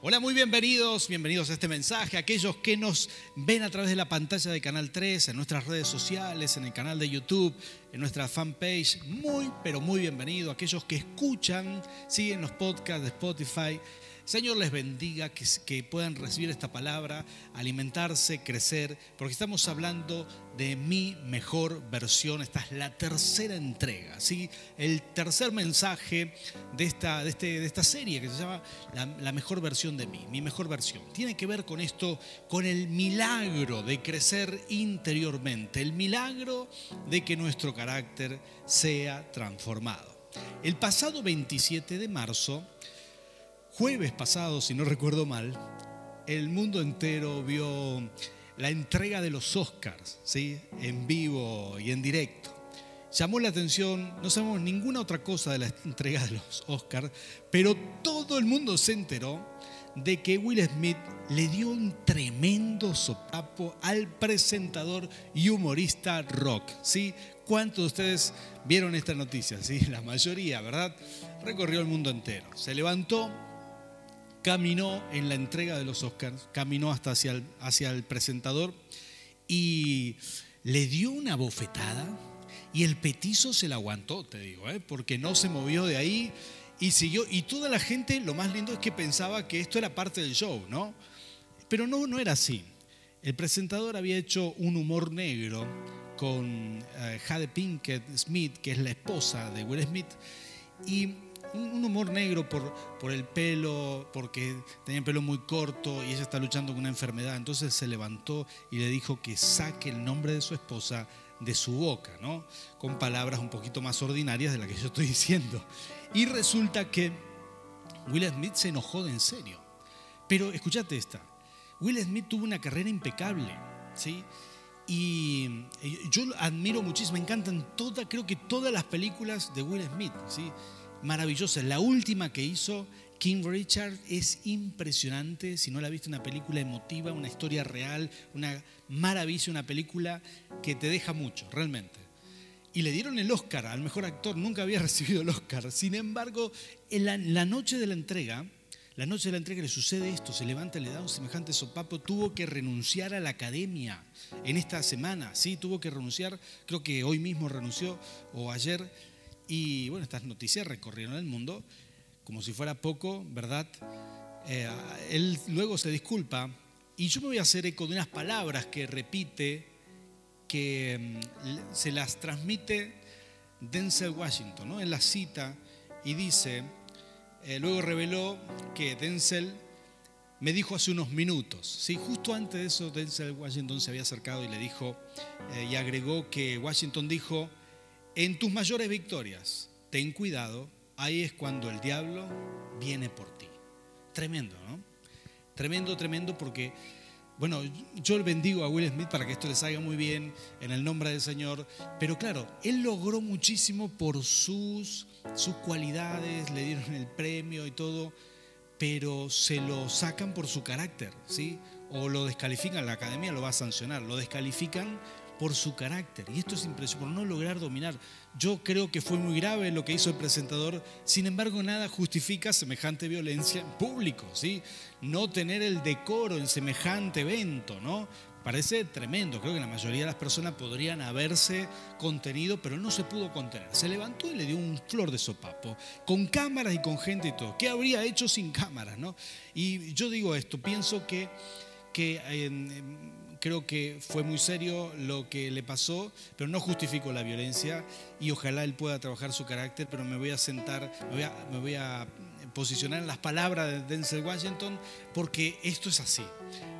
Hola, muy bienvenidos, bienvenidos a este mensaje, aquellos que nos ven a través de la pantalla de Canal 3, en nuestras redes sociales, en el canal de YouTube, en nuestra fanpage, muy, pero muy bienvenidos, aquellos que escuchan, siguen los podcasts de Spotify, Señor les bendiga, que, puedan recibir esta palabra, alimentarse, crecer, porque estamos hablando de mi mejor versión. Esta es la tercera entrega, ¿sí? el tercer mensaje de esta, de, este, de esta serie que se llama la, la mejor versión de mí, mi mejor versión. Tiene que ver con esto, con el milagro de crecer interiormente, el milagro de que nuestro carácter sea transformado. El pasado 27 de marzo, jueves pasado, si no recuerdo mal, el mundo entero vio la entrega de los Oscars, ¿sí? en vivo y en directo. Llamó la atención, no sabemos ninguna otra cosa de la entrega de los Oscars, pero todo el mundo se enteró de que Will Smith le dio un tremendo sopapo al presentador y humorista rock. ¿sí? ¿Cuántos de ustedes vieron esta noticia? ¿sí? La mayoría, ¿verdad? Recorrió el mundo entero. Se levantó, caminó en la entrega de los Oscars, caminó hasta hacia el, presentador y le dio una bofetada y el petizo se la aguantó, te digo, ¿eh? porque no se movió de ahí y siguió. Y toda la gente, lo más lindo es que pensaba que esto era parte del show, ¿no? Pero no, no era así. El presentador había hecho un humor negro con uh, Jade Pinkett Smith, que es la esposa de Will Smith, y un humor negro por, por el pelo, porque tenía el pelo muy corto y ella está luchando con una enfermedad. Entonces se levantó y le dijo que saque el nombre de su esposa de su boca, ¿no? Con palabras un poquito más ordinarias de las que yo estoy diciendo. Y resulta que Will Smith se enojó de en serio. Pero escúchate esta. Will Smith tuvo una carrera impecable, ¿sí? Y yo admiro muchísimo, me encantan todas, creo que todas las películas de Will Smith, ¿sí? Maravillosa. La última que hizo King Richard es impresionante. Si no la viste, una película emotiva, una historia real, una maravilla, una película que te deja mucho, realmente. Y le dieron el Oscar al mejor actor, nunca había recibido el Oscar. Sin embargo, en la, noche de la entrega, la noche de la entrega le sucede esto, se levanta, le da un semejante sopapo, tuvo que renunciar a la academia en esta semana, sí, tuvo que renunciar, creo que hoy mismo renunció o ayer y bueno, estas noticias recorrieron el mundo como si fuera poco, ¿verdad? Eh, él luego se disculpa y yo me voy a hacer eco de unas palabras que repite, que mm, se las transmite Denzel Washington, ¿no? En la cita y dice, eh, luego reveló que Denzel me dijo hace unos minutos, ¿sí? justo antes de eso Denzel Washington se había acercado y le dijo, eh, y agregó que Washington dijo, en tus mayores victorias, ten cuidado, ahí es cuando el diablo viene por ti. Tremendo, ¿no? Tremendo, tremendo porque, bueno, yo bendigo a Will Smith para que esto le salga muy bien en el nombre del Señor, pero claro, él logró muchísimo por sus, sus cualidades, le dieron el premio y todo, pero se lo sacan por su carácter, ¿sí? O lo descalifican, la academia lo va a sancionar, lo descalifican por su carácter. Y esto es impresionante, por no lograr dominar. Yo creo que fue muy grave lo que hizo el presentador, sin embargo nada justifica semejante violencia en público, ¿sí? No tener el decoro en semejante evento, ¿no? Parece tremendo, creo que la mayoría de las personas podrían haberse contenido, pero no se pudo contener. Se levantó y le dio un flor de sopapo, con cámaras y con gente y todo. ¿Qué habría hecho sin cámaras, no? Y yo digo esto, pienso que, que creo que fue muy serio lo que le pasó, pero no justifico la violencia y ojalá él pueda trabajar su carácter, pero me voy a sentar, me voy a, me voy a posicionar en las palabras de Denzel Washington porque esto es así.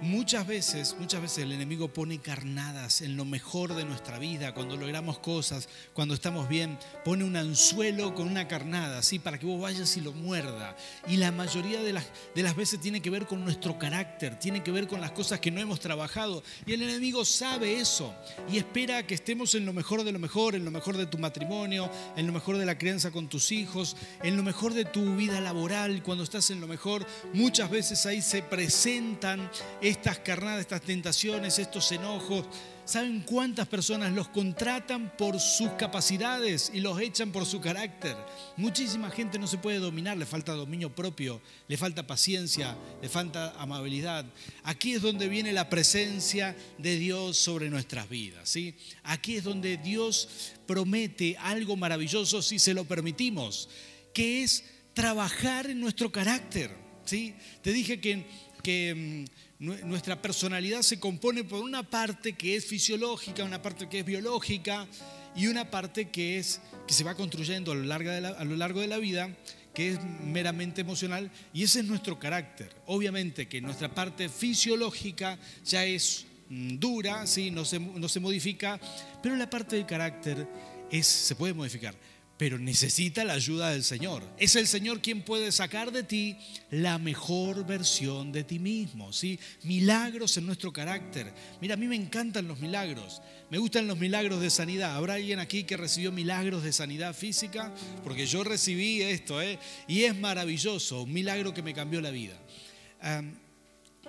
Muchas veces, muchas veces el enemigo pone carnadas en lo mejor de nuestra vida, cuando logramos cosas, cuando estamos bien, pone un anzuelo con una carnada, así para que vos vayas y lo muerda. Y la mayoría de las, de las veces tiene que ver con nuestro carácter, tiene que ver con las cosas que no hemos trabajado. Y el enemigo sabe eso y espera que estemos en lo mejor de lo mejor, en lo mejor de tu matrimonio, en lo mejor de la crianza con tus hijos, en lo mejor de tu vida laboral, cuando estás en lo mejor. Muchas veces ahí se presentan estas carnadas, estas tentaciones, estos enojos, ¿Saben cuántas personas los contratan por sus capacidades y los echan por su carácter? Muchísima gente no se puede dominar, le falta dominio propio, le falta paciencia, le falta amabilidad. Aquí es donde viene la presencia de Dios sobre nuestras vidas, ¿sí? Aquí es donde Dios promete algo maravilloso si se lo permitimos, que es trabajar en nuestro carácter, ¿sí? Te dije que que mm, nuestra personalidad se compone por una parte que es fisiológica, una parte que es biológica y una parte que, es, que se va construyendo a lo, largo de la, a lo largo de la vida, que es meramente emocional, y ese es nuestro carácter. Obviamente que nuestra parte fisiológica ya es mm, dura, ¿sí? no, se, no se modifica, pero la parte del carácter es, se puede modificar pero necesita la ayuda del Señor. Es el Señor quien puede sacar de ti la mejor versión de ti mismo, ¿sí? Milagros en nuestro carácter. Mira, a mí me encantan los milagros. Me gustan los milagros de sanidad. ¿Habrá alguien aquí que recibió milagros de sanidad física? Porque yo recibí esto, ¿eh? Y es maravilloso, un milagro que me cambió la vida.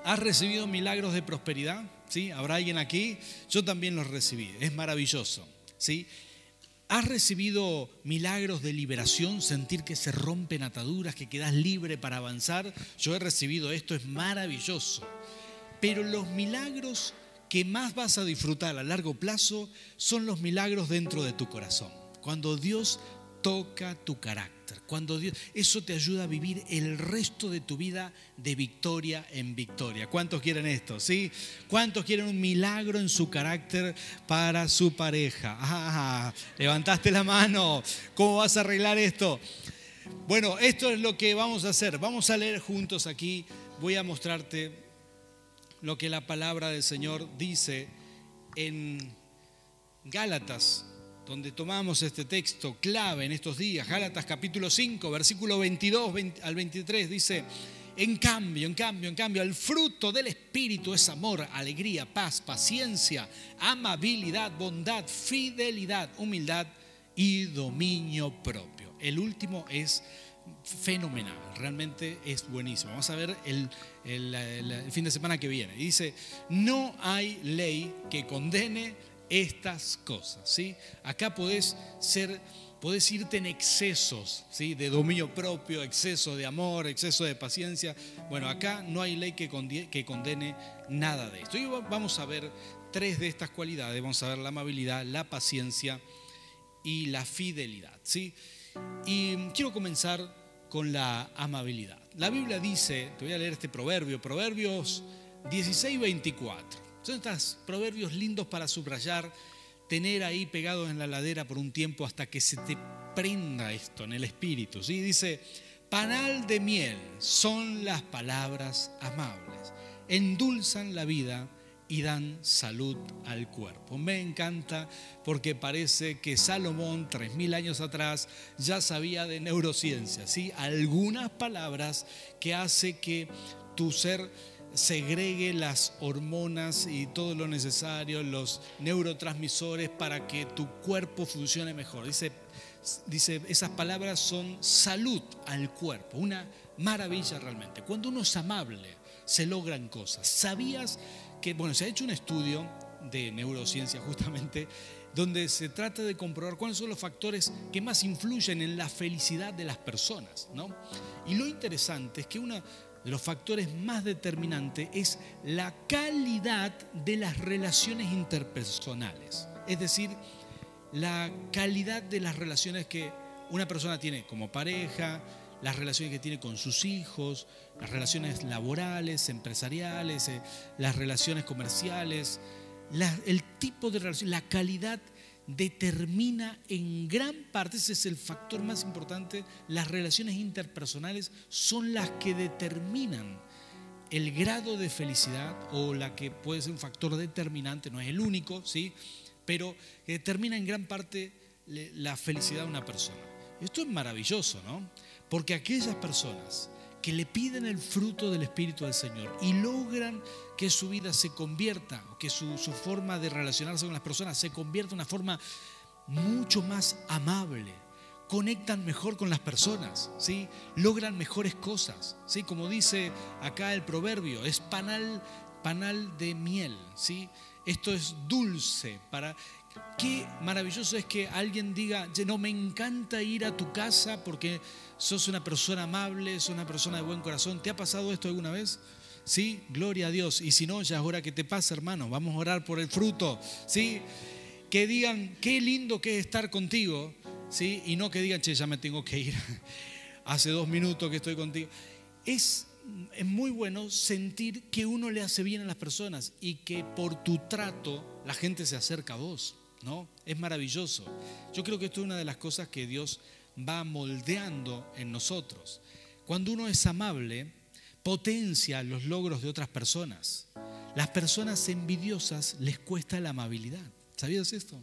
¿Has recibido milagros de prosperidad? ¿Sí? ¿Habrá alguien aquí? Yo también los recibí. Es maravilloso, ¿sí? ¿Has recibido milagros de liberación, sentir que se rompen ataduras, que quedas libre para avanzar? Yo he recibido esto, es maravilloso. Pero los milagros que más vas a disfrutar a largo plazo son los milagros dentro de tu corazón. Cuando Dios toca tu carácter. Cuando Dios, eso te ayuda a vivir el resto de tu vida de victoria en victoria. ¿Cuántos quieren esto? ¿Sí? ¿Cuántos quieren un milagro en su carácter para su pareja? Ah, levantaste la mano. ¿Cómo vas a arreglar esto? Bueno, esto es lo que vamos a hacer. Vamos a leer juntos aquí. Voy a mostrarte lo que la palabra del Señor dice en Gálatas donde tomamos este texto clave en estos días, Gálatas capítulo 5, versículo 22 al 23, dice, en cambio, en cambio, en cambio, el fruto del Espíritu es amor, alegría, paz, paciencia, amabilidad, bondad, fidelidad, humildad y dominio propio. El último es fenomenal, realmente es buenísimo. Vamos a ver el, el, fin de semana que viene. dice, no hay ley que condene estas cosas. ¿sí? Acá podés ser, podés irte en excesos, ¿sí? de dominio propio, exceso de amor, exceso de paciencia. Bueno, acá no hay ley que condene, que condene nada de esto. Y vamos a ver tres de estas cualidades. Vamos a ver la amabilidad, la paciencia y la fidelidad. ¿sí? Y quiero comenzar con la amabilidad. La Biblia dice, te voy a leer este proverbio, Proverbios 16, 24. Son estos proverbios lindos para subrayar, tener ahí pegados en la ladera por un tiempo hasta que se te prenda esto en el espíritu. ¿sí? Dice, panal de miel son las palabras amables, endulzan la vida y dan salud al cuerpo. Me encanta porque parece que Salomón, tres mil años atrás, ya sabía de neurociencia, ¿sí? Algunas palabras que hace que tu ser segregue las hormonas y todo lo necesario, los neurotransmisores para que tu cuerpo funcione mejor. Dice, dice, esas palabras son salud al cuerpo, una maravilla realmente. Cuando uno es amable, se logran cosas. ¿Sabías que, bueno, se ha hecho un estudio de neurociencia justamente, donde se trata de comprobar cuáles son los factores que más influyen en la felicidad de las personas, ¿no? Y lo interesante es que una de los factores más determinantes es la calidad de las relaciones interpersonales. Es decir, la calidad de las relaciones que una persona tiene como pareja, las relaciones que tiene con sus hijos, las relaciones laborales, empresariales, eh, las relaciones comerciales, el tipo de relación, la calidad determina en gran parte, ese es el factor más importante, las relaciones interpersonales son las que determinan el grado de felicidad o la que puede ser un factor determinante, no es el único, ¿sí? pero que determina en gran parte la felicidad de una persona. Esto es maravilloso, ¿no? Porque aquellas personas que le piden el fruto del Espíritu del Señor y logran que su vida se convierta, que su, forma de relacionarse con las personas se convierta en una forma mucho más amable, conectan mejor con las personas, ¿sí? logran mejores cosas. ¿sí? Como dice acá el proverbio, es panal, panal de miel. ¿sí? esto es dulce. Para, qué maravilloso es que alguien diga, no, me encanta ir a tu casa porque sos una persona amable, sos una persona de buen corazón. ¿Te ha pasado esto alguna vez? Sí, gloria a Dios. Y si no, ya es hora que te pase, hermano. Vamos a orar por el fruto. Sí, que digan, qué lindo que es estar contigo. Sí, y no que digan, che, ya me tengo que ir. Hace dos minutos que estoy contigo. Es es muy bueno sentir que uno le hace bien a las personas y que por tu trato la gente se acerca a vos, ¿no? Es maravilloso. Yo creo que esto es una de las cosas que Dios va moldeando en nosotros. Cuando uno es amable, potencia los logros de otras personas. Las personas envidiosas les cuesta la amabilidad. ¿Sabías esto?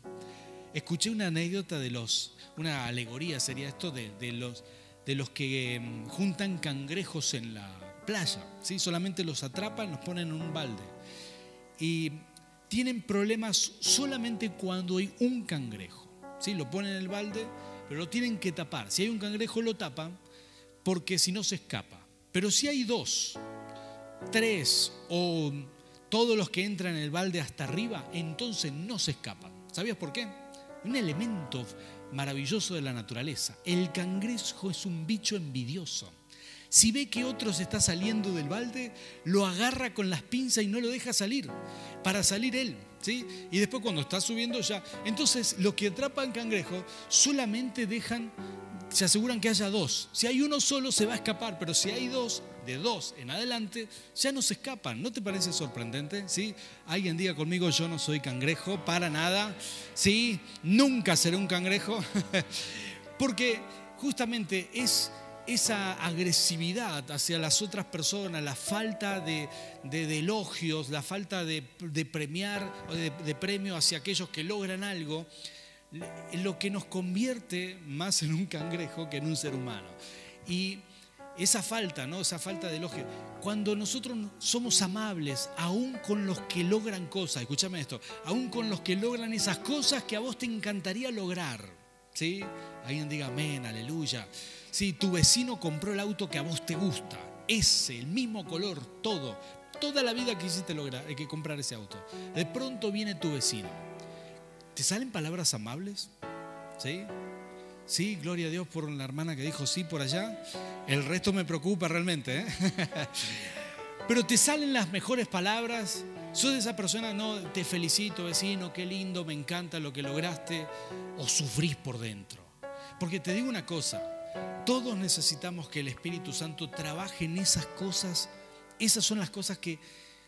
Escuché una anécdota de los, una alegoría sería esto de, los, de los que mm, juntan cangrejos en la, playa, ¿sí? solamente los atrapan, los ponen en un balde. Y tienen problemas solamente cuando hay un cangrejo. ¿sí? Lo ponen en el balde, pero lo tienen que tapar. Si hay un cangrejo, lo tapan porque si no se escapa. Pero si hay dos, tres o todos los que entran en el balde hasta arriba, entonces no se escapan. ¿Sabías por qué? Un elemento maravilloso de la naturaleza. El cangrejo es un bicho envidioso. Si ve que otro se está saliendo del balde, lo agarra con las pinzas y no lo deja salir, para salir él. ¿sí? Y después cuando está subiendo ya, entonces los que atrapan cangrejo solamente dejan, se aseguran que haya dos. Si hay uno solo se va a escapar, pero si hay dos, de dos en adelante, ya no se escapan. ¿No te parece sorprendente? ¿Sí? Alguien diga conmigo, yo no soy cangrejo, para nada. ¿Sí? Nunca seré un cangrejo. Porque justamente es esa agresividad hacia las otras personas, la falta de, elogios, la falta de, premiar o de, premio hacia aquellos que logran algo, lo que nos convierte más en un cangrejo que en un ser humano. Y esa falta, ¿no? Esa falta de elogio. Cuando nosotros somos amables, aún con los que logran cosas, escúchame esto, aún con los que logran esas cosas que a vos te encantaría lograr, ¿sí? Alguien diga amén, aleluya. Si tu vecino compró el auto que a vos te gusta, ese, el mismo color, todo, toda la vida quisiste lograr, hay que comprar ese auto. De pronto viene tu vecino. ¿Te salen palabras amables? ¿Sí? Sí, gloria a Dios por la hermana que dijo sí por allá. El resto me preocupa realmente. ¿eh? Pero te salen las mejores palabras. Sos esa persona, no, te felicito vecino, qué lindo, me encanta lo que lograste. O sufrís por dentro. Porque te digo una cosa, todos necesitamos que el Espíritu Santo trabaje en esas cosas. Esas son las cosas que,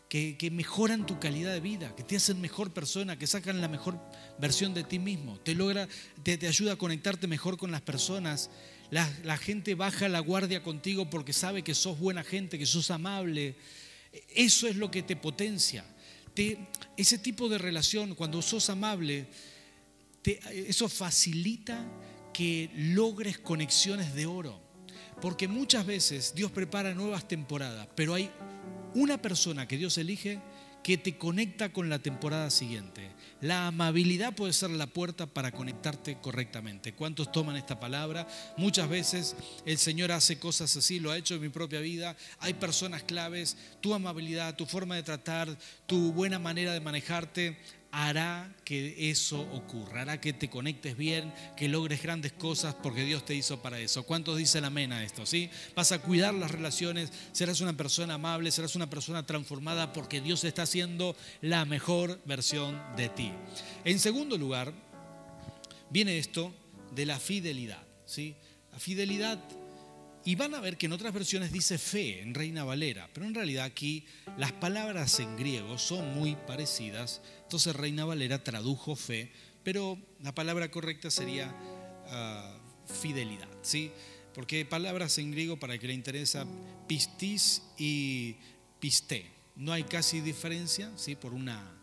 que, mejoran tu calidad de vida, que te hacen mejor persona, que sacan la mejor versión de ti mismo. Te logra, te, ayuda a conectarte mejor con las personas. La, gente baja la guardia contigo porque sabe que sos buena gente, que sos amable. Eso es lo que te potencia. Te, ese tipo de relación, cuando sos amable, eso facilita que logres conexiones de oro. Porque muchas veces Dios prepara nuevas temporadas, pero hay una persona que Dios elige que te conecta con la temporada siguiente. La amabilidad puede ser la puerta para conectarte correctamente. ¿Cuántos toman esta palabra? Muchas veces el Señor hace cosas así, lo ha hecho en mi propia vida. Hay personas claves, tu amabilidad, tu forma de tratar, tu buena manera de manejarte hará que eso ocurra, hará que te conectes bien, que logres grandes cosas porque Dios te hizo para eso. ¿Cuántos dicen amén a esto? ¿sí? Vas a cuidar las relaciones, serás una persona amable, serás una persona transformada porque Dios está haciendo la mejor versión de ti. En segundo lugar, viene esto de la fidelidad. ¿sí? La fidelidad y van a ver que en otras versiones dice fe en Reina Valera, pero en realidad aquí las palabras en griego son muy parecidas. Entonces Reina Valera tradujo fe, pero la palabra correcta sería ah, fidelidad, ¿sí? Porque palabras en griego, para el que le interesa, pistis y pisté. No hay casi diferencia, ¿sí? Por una,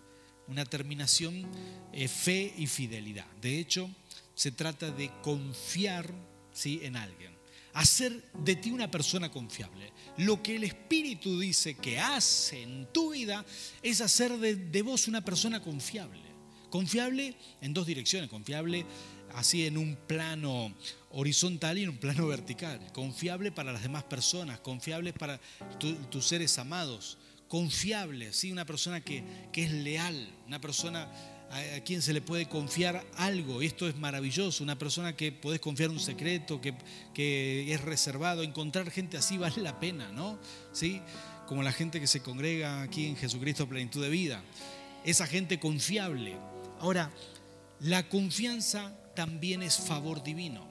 una terminación, eh, fe y fidelidad. De hecho, se trata de confiar ¿sí? en alguien hacer de ti una persona confiable. Lo que el Espíritu dice que hace en tu vida es hacer de, vos una persona confiable. Confiable en dos direcciones, confiable así en un plano horizontal y en un plano vertical. Confiable para las demás personas, confiable para tus seres amados, confiable, ¿sí? una persona que, que es leal, una persona a, quien se le puede confiar algo. Esto es maravilloso, una persona que podés confiar un secreto, que, que es reservado. Encontrar gente así vale la pena, ¿no? ¿Sí? Como la gente que se congrega aquí en Jesucristo Plenitud de Vida. Esa gente confiable. Ahora, la confianza también es favor divino,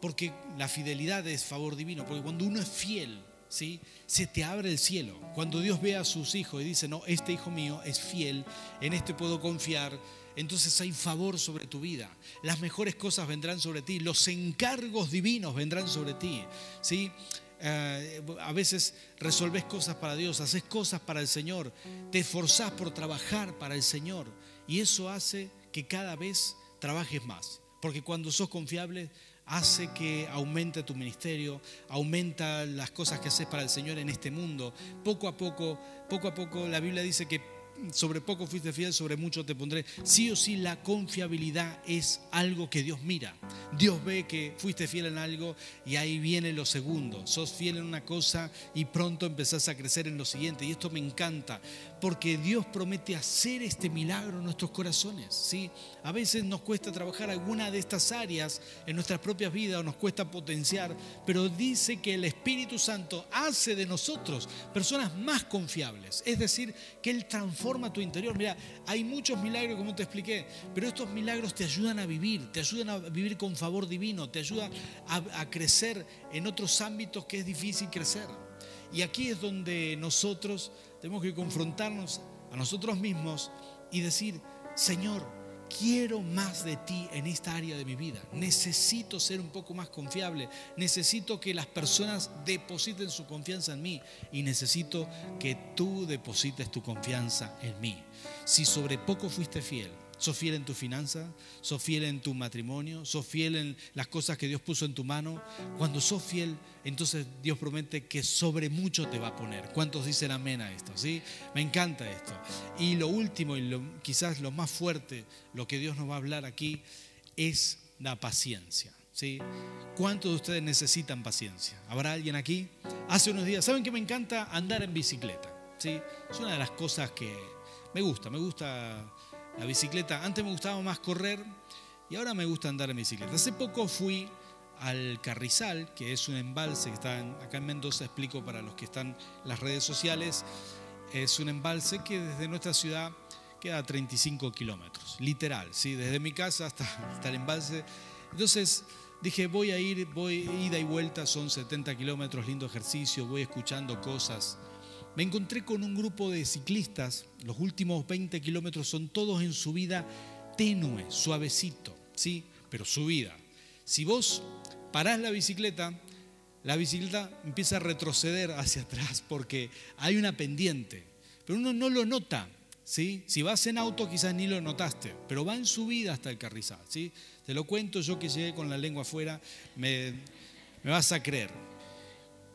porque la fidelidad es favor divino, porque cuando uno es fiel, ¿sí? se te abre el cielo. Cuando Dios ve a sus hijos y dice, no, este hijo mío es fiel, en este puedo confiar, entonces hay favor sobre tu vida. Las mejores cosas vendrán sobre ti, los encargos divinos vendrán sobre ti. ¿sí? Eh, a veces resolves cosas para Dios, haces cosas para el Señor, te esforzás por trabajar para el Señor y eso hace que cada vez trabajes más. Porque cuando sos confiable, hace que aumente tu ministerio, aumenta las cosas que haces para el Señor en este mundo. Poco a poco, poco a poco, la Biblia dice que sobre poco fuiste fiel, sobre mucho te pondré. Sí o sí, la confiabilidad es algo que Dios mira. Dios ve que fuiste fiel en algo y ahí viene lo segundo. Sos fiel en una cosa y pronto empezás a crecer en lo siguiente. Y esto me encanta, porque Dios promete hacer este milagro en nuestros corazones. ¿sí? A veces nos cuesta trabajar alguna de estas áreas en nuestras propias vidas o nos cuesta potenciar, pero dice que el Espíritu Santo hace de nosotros personas más confiables. Es decir, que Él transforma tu interior. Mira, hay muchos milagros, como te expliqué, pero estos milagros te ayudan a vivir, te ayudan a vivir con favor divino, te ayudan a, crecer en otros ámbitos que es difícil crecer. Y aquí es donde nosotros tenemos que confrontarnos a nosotros mismos y decir, Señor, quiero más de ti en esta área de mi vida. Necesito ser un poco más confiable. Necesito que las personas depositen su confianza en mí. Y necesito que tú deposites tu confianza en mí. Si sobre poco fuiste fiel, ¿Sos fiel en tu finanza? ¿Sos fiel en tu matrimonio? ¿Sos fiel en las cosas que Dios puso en tu mano? Cuando sos fiel, entonces Dios promete que sobre mucho te va a poner. ¿Cuántos dicen amén a esto? ¿Sí? Me encanta esto. Y lo último y quizás lo más fuerte, lo que Dios nos va a hablar aquí, es la paciencia. ¿Sí? ¿Cuántos de ustedes necesitan paciencia? ¿Habrá alguien aquí? Hace unos días, ¿saben que me encanta andar en bicicleta? ¿Sí? Es una de las cosas que me gusta, me gusta la bicicleta. Antes me gustaba más correr y ahora me gusta andar en bicicleta. Hace poco fui al Carrizal, que es un embalse que está acá en Mendoza, explico para los que están en las redes sociales, es un embalse que desde nuestra ciudad queda a 35 kilómetros, literal, ¿sí? desde mi casa hasta, hasta el embalse. Entonces dije, voy a ir, voy ida y vuelta, son 70 kilómetros, lindo ejercicio, voy escuchando cosas me encontré con un grupo de ciclistas, los últimos 20 kilómetros son todos en subida tenue, suavecito, ¿sí? Pero subida. Si vos parás la bicicleta, la bicicleta empieza a retroceder hacia atrás porque hay una pendiente, pero uno no lo nota, ¿sí? Si vas en auto quizás ni lo notaste, pero va en subida hasta el carrizal, ¿sí? Te lo cuento yo que llegué con la lengua afuera, me, me vas a creer.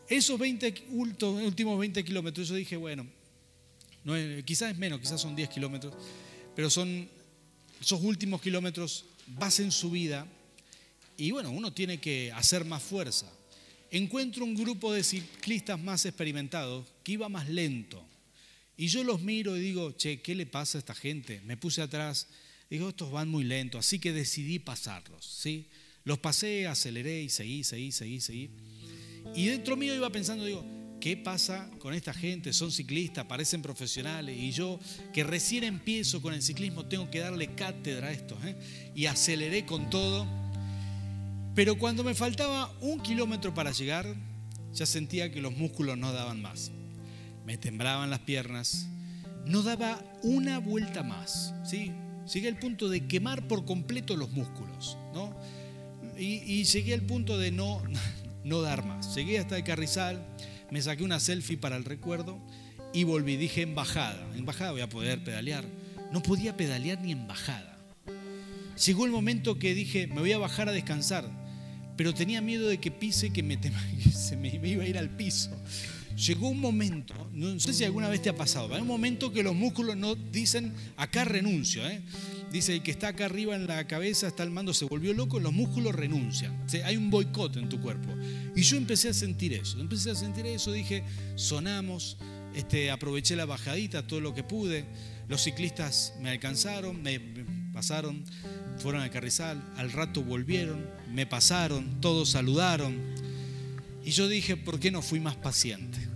Esos 20, últimos 20 kilómetros, yo dije, bueno, no quizás es menos, quizás son 10 kilómetros, pero son esos últimos kilómetros, vas en subida y bueno, uno tiene que hacer más fuerza. Encuentro un grupo de ciclistas más experimentados que iba más lento. Y yo los miro y digo, che, ¿qué le pasa a esta gente? Me puse atrás, digo, estos van muy lento, así que decidí pasarlos. ¿sí? Los pasé, aceleré y seguí, seguí, seguí, seguí. Y dentro mío iba pensando, digo, ¿qué pasa con esta gente? Son ciclistas, parecen profesionales y yo que recién empiezo con el ciclismo tengo que darle cátedra a esto. ¿eh? Y aceleré con todo. Pero cuando me faltaba un kilómetro para llegar, ya sentía que los músculos no daban más. Me temblaban las piernas, no daba una vuelta más. ¿sí? Llegué al punto de quemar por completo los músculos. ¿no? Y, y llegué al punto de no, no dar más. Llegué hasta el Carrizal, me saqué una selfie para el recuerdo y volví. Dije, en bajada, en bajada voy a poder pedalear. No podía pedalear ni en bajada. Llegó el momento que dije, me voy a bajar a descansar, pero tenía miedo de que pise, que me, se me iba a ir al piso. Llegó un momento, no sé si alguna vez te ha pasado, hay un momento que los músculos no dicen, acá renuncio. ¿eh? Dice, el que está acá arriba en la cabeza, está el mando, se volvió loco, los músculos renuncian. hay un boicot en tu cuerpo. Y yo empecé a sentir eso, empecé a sentir eso, dije, sonamos, este, aproveché la bajadita, todo lo que pude. Los ciclistas me alcanzaron, me pasaron, fueron a Carrizal, al rato volvieron, me pasaron, todos saludaron. Y yo dije, ¿por qué no fui más paciente?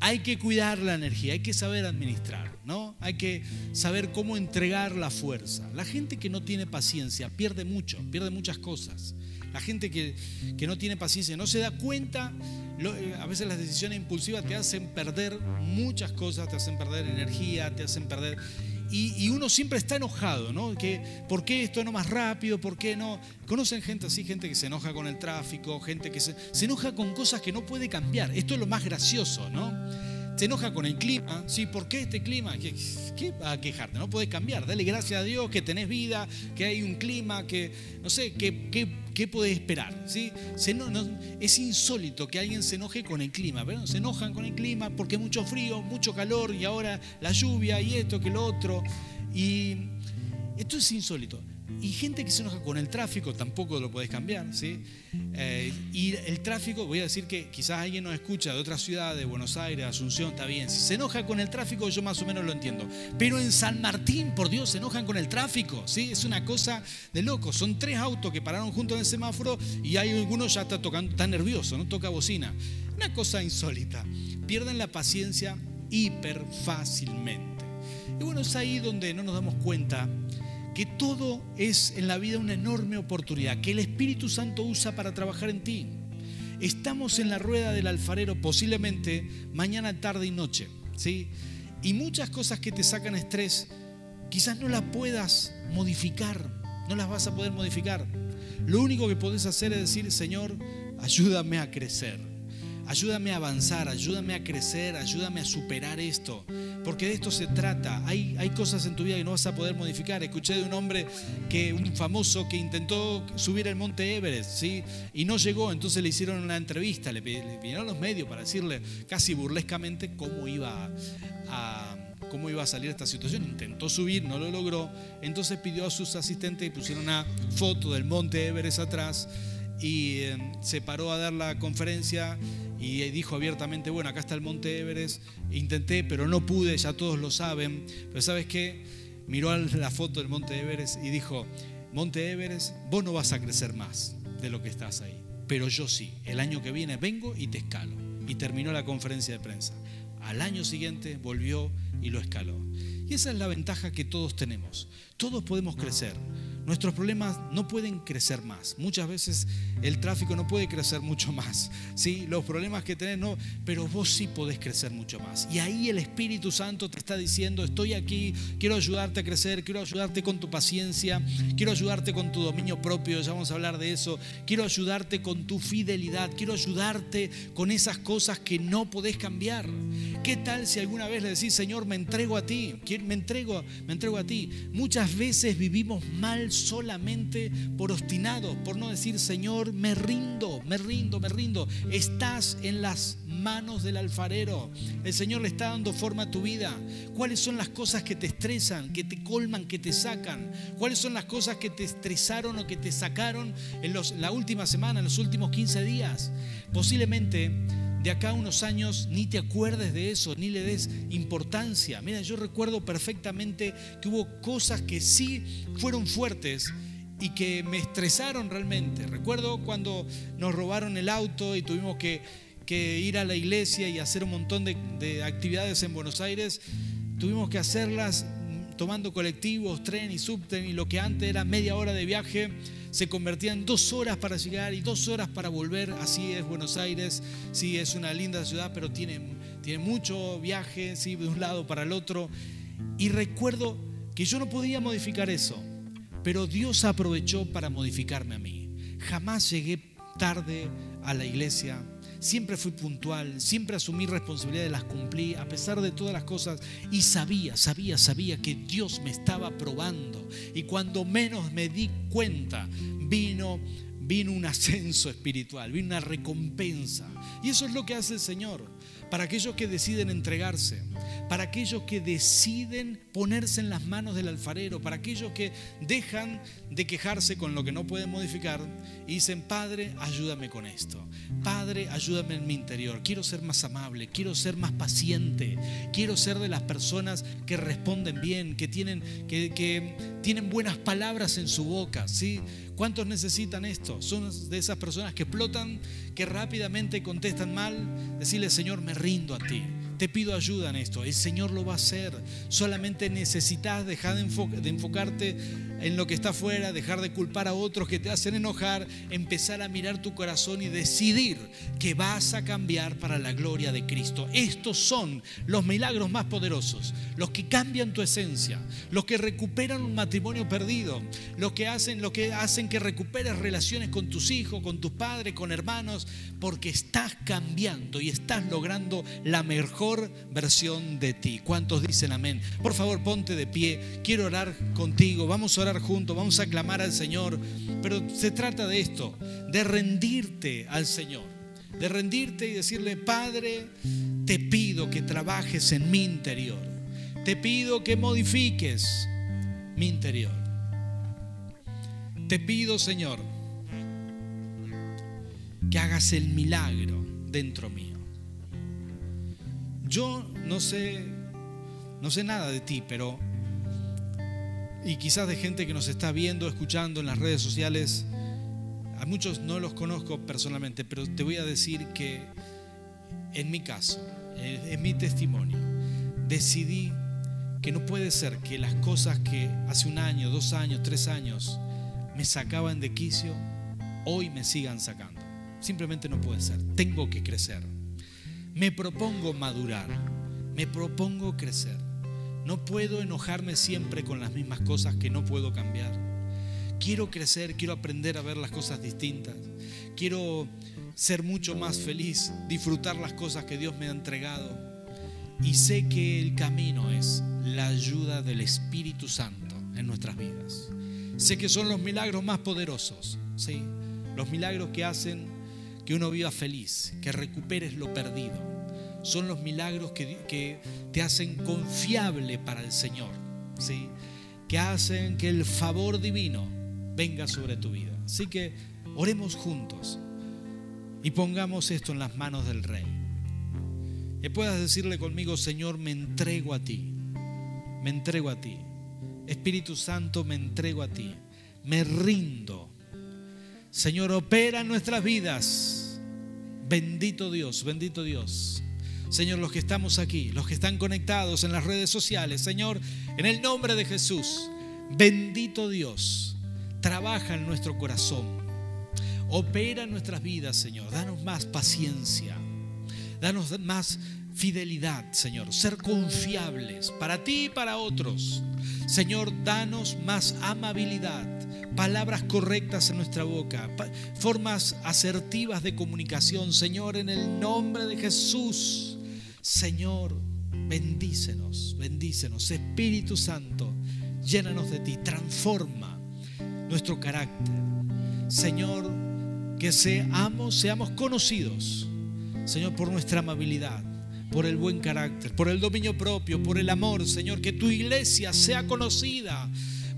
Hay que cuidar la energía, hay que saber administrar, ¿no? Hay que saber cómo entregar la fuerza. La gente que no tiene paciencia pierde mucho, pierde muchas cosas. La gente que, que no tiene paciencia no se da cuenta eh, a veces las decisiones impulsivas te hacen perder muchas cosas, te hacen perder energía, te hacen perder... Y, uno siempre está enojado, ¿no? Que, ¿Por qué esto no más rápido? ¿Por qué no? ¿Conocen gente así? Gente que se enoja con el tráfico, gente que se, se enoja con cosas que no puede cambiar. Esto es lo más gracioso, ¿no? Se enoja con el clima, ¿sí? ¿Por qué este clima? ¿Qué, qué va a quejarte? No puedes cambiar. Dale gracias a Dios que tenés vida, que hay un clima, que, no sé, que, ¿qué podés esperar? ¿sí? es insólito que alguien se enoje con el clima, pero se enojan con el clima porque mucho frío, mucho calor y ahora la lluvia y esto que lo otro. Y esto es insólito. Y gente que se enoja con el tráfico, tampoco lo puedes cambiar. ¿sí? Eh, y el tráfico, voy a decir que quizás alguien nos escucha de otra ciudad, de Buenos Aires, Asunción, está bien. Si se enoja con el tráfico, yo más o menos lo entiendo. Pero en San Martín, por Dios, se enojan con el tráfico. ¿sí? Es una cosa de loco. Son tres autos que pararon juntos en el semáforo y hay algunos ya está tocando, está nervioso, no toca bocina. Una cosa insólita. Pierden la paciencia hiper fácilmente. Y bueno, es ahí donde no nos damos cuenta que todo es en la vida una enorme oportunidad, que el Espíritu Santo usa para trabajar en ti. Estamos en la rueda del alfarero posiblemente mañana, tarde y noche, ¿sí? Y muchas cosas que te sacan estrés, quizás no las puedas modificar, no las vas a poder modificar. Lo único que podés hacer es decir, Señor, ayúdame a crecer, ayúdame a avanzar, ayúdame a crecer, ayúdame a superar esto porque de esto se trata. Hay, hay cosas en tu vida que no vas a poder modificar. Escuché de un hombre, que, un famoso, que intentó subir el monte Everest, ¿sí? Y no llegó, entonces le hicieron una entrevista, le, vinieron los medios para decirle casi burlescamente cómo iba a, cómo iba a salir esta situación. Intentó subir, no lo logró. Entonces pidió a sus asistentes y pusieron una foto del monte Everest atrás y eh, se paró a dar la conferencia y dijo abiertamente, bueno, acá está el Monte Everest, intenté, pero no pude, ya todos lo saben, pero ¿sabes qué? Miró la foto del Monte Everest y dijo, Monte Everest, vos no vas a crecer más de lo que estás ahí, pero yo sí, el año que viene vengo y te escalo. Y terminó la conferencia de prensa. Al año siguiente volvió y lo escaló. Y esa es la ventaja que todos tenemos. Todos podemos crecer nuestros problemas no pueden crecer más. Muchas veces el tráfico no puede crecer mucho más. ¿sí? Los problemas que tenés no, pero vos sí podés crecer mucho más. Y ahí el Espíritu Santo te está diciendo, estoy aquí, quiero ayudarte a crecer, quiero ayudarte con tu paciencia, quiero ayudarte con tu dominio propio, ya vamos a hablar de eso, quiero ayudarte con tu fidelidad, quiero ayudarte con esas cosas que no podés cambiar. ¿Qué tal si alguna vez le decís, Señor, me entrego a ti, me entrego, me entrego a ti? Muchas veces vivimos mal solamente por obstinados, por no decir, Señor, me rindo, me rindo, me rindo. Estás en las manos del alfarero. El Señor le está dando forma a tu vida. ¿Cuáles son las cosas que te estresan, que te colman, que te sacan? ¿Cuáles son las cosas que te estresaron o que te sacaron en los, la última semana, en los últimos 15 días? Posiblemente de acá a unos años ni te acuerdes de eso, ni le des importancia. Mira, yo recuerdo perfectamente que hubo cosas que sí fueron fuertes y que me estresaron realmente. Recuerdo cuando nos robaron el auto y tuvimos que, ir a la iglesia y hacer un montón de actividades en Buenos Aires. Tuvimos que hacerlas tomando colectivos, tren y subtren y lo que antes era media hora de viaje se convertía en dos horas para llegar y dos horas para volver. Así es Buenos Aires, sí es una linda ciudad, pero tiene, tiene mucho viaje, sí, de un lado para el otro. Y recuerdo que yo no podía modificar eso, pero Dios aprovechó para modificarme a mí. Jamás llegué tarde a la iglesia, Siempre fui puntual, siempre asumí responsabilidades, las cumplí a pesar de todas las cosas y sabía, sabía, sabía que Dios me estaba probando. Y cuando menos me di cuenta, vino vino un ascenso espiritual, vino una recompensa. Y eso es lo que hace el Señor. para aquellos que deciden entregarse, para aquellos que deciden ponerse en las manos del alfarero, para aquellos que dejan de quejarse con lo que no pueden modificar y dicen, Padre, ayúdame con esto. Padre, ayúdame en mi interior. Quiero ser más amable, quiero ser más paciente, quiero ser de las personas que responden bien, que tienen, que, tienen buenas palabras en su boca. ¿Cuántos necesitan esto? Son de esas personas que explotan, que rápidamente contestan mal. Decirle, Señor, me rindo a ti. Te pido ayuda en esto. El Señor lo va a hacer. Solamente necesitas dejar de, enfocarte en lo que está afuera, dejar de culpar a otros que te hacen enojar, empezar a mirar tu corazón y decidir que vas a cambiar para la gloria de Cristo. Estos son los milagros más poderosos, los que cambian tu esencia, los que recuperan un matrimonio perdido, los que hacen, lo que hacen que recuperes relaciones con tus hijos, con tus padres, con hermanos, porque estás cambiando y estás logrando la mejor versión de ti. ¿Cuántos dicen amén? Por favor, ponte de pie. Quiero orar contigo. Vamos a juntos, vamos a clamar al Señor. Pero se trata de esto, de rendirte al Señor. De rendirte y decirle, Padre, te pido que trabajes en mi interior. Te pido que modifiques mi interior. Te pido, Señor, que hagas el milagro dentro mío. Yo no sé, no sé nada de ti, pero y quizás de gente que nos está viendo, escuchando en las redes sociales. A muchos no los conozco personalmente, pero te voy a decir que en mi caso, en mi testimonio, decidí que no puede ser que las cosas que hace un año, dos años, tres años me sacaban de quicio, hoy me sigan sacando. Simplemente no puede ser. Tengo que crecer. Me propongo madurar. Me propongo crecer. No puedo enojarme siempre con las mismas cosas que no puedo cambiar. Quiero crecer, quiero aprender a ver las cosas distintas. Quiero ser mucho más feliz, disfrutar las cosas que Dios me ha entregado. Y sé que el camino es la ayuda del Espíritu Santo en nuestras vidas. Sé que son los milagros más poderosos, ¿sí? Los milagros que hacen que uno viva feliz, que recuperes lo perdido son los milagros que, te hacen confiable para el Señor, ¿sí? que hacen que el favor divino venga sobre tu vida. Así que oremos juntos y pongamos esto en las manos del Rey. Que puedas decirle conmigo, Señor, me entrego a ti, me entrego a ti. Espíritu Santo, me entrego a ti, me rindo. Señor, opera en nuestras vidas. Bendito Dios, bendito Dios. Señor, los que estamos aquí, los que están conectados en las redes sociales, Señor, en el nombre de Jesús, bendito Dios, trabaja en nuestro corazón, opera en nuestras vidas, Señor, danos más paciencia, danos más fidelidad, Señor, ser confiables para ti y para otros. Señor, danos más amabilidad, palabras correctas en nuestra boca, formas asertivas de comunicación, Señor, en el nombre de Jesús. Señor, bendícenos, bendícenos. Espíritu Santo, llénanos de ti, transforma nuestro carácter. Señor, que seamos, seamos conocidos, Señor, por nuestra amabilidad, por el buen carácter, por el dominio propio, por el amor, Señor, que tu iglesia sea conocida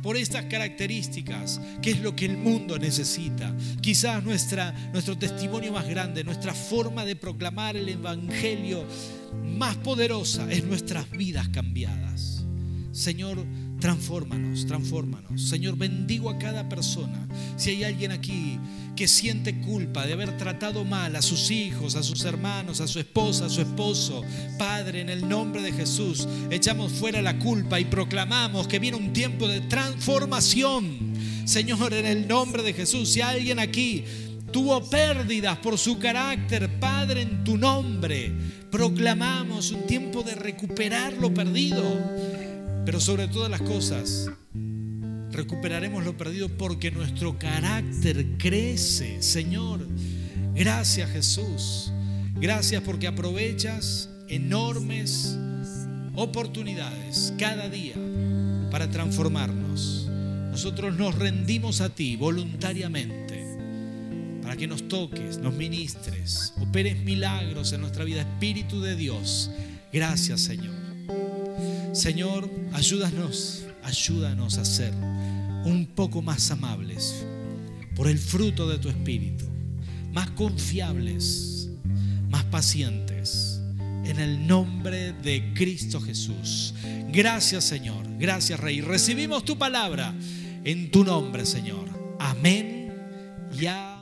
por estas características, que es lo que el mundo necesita. Quizás nuestra, nuestro testimonio más grande, nuestra forma de proclamar el Evangelio más poderosa es nuestras vidas cambiadas. Señor, transfórmanos, transfórmanos. Señor, bendigo a cada persona. Si hay alguien aquí que siente culpa de haber tratado mal a sus hijos, a sus hermanos, a su esposa, a su esposo, Padre, en el nombre de Jesús, echamos fuera la culpa y proclamamos que viene un tiempo de transformación. Señor, en el nombre de Jesús, si alguien aquí tuvo pérdidas por su carácter, Padre, en tu nombre, proclamamos un tiempo de recuperar lo perdido. Pero sobre todas las cosas, recuperaremos lo perdido porque nuestro carácter crece. Señor, gracias Jesús. Gracias porque aprovechas enormes oportunidades cada día para transformarnos. Nosotros nos rendimos a ti voluntariamente para que nos toques, nos ministres, operes milagros en nuestra vida, Espíritu de Dios. Gracias, Señor. Señor, ayúdanos, ayúdanos a ser un poco más amables por el fruto de tu Espíritu, más confiables, más pacientes, en el nombre de Cristo Jesús. Gracias, Señor. Gracias, Rey. Recibimos tu palabra en tu nombre, Señor. Amén. Ya.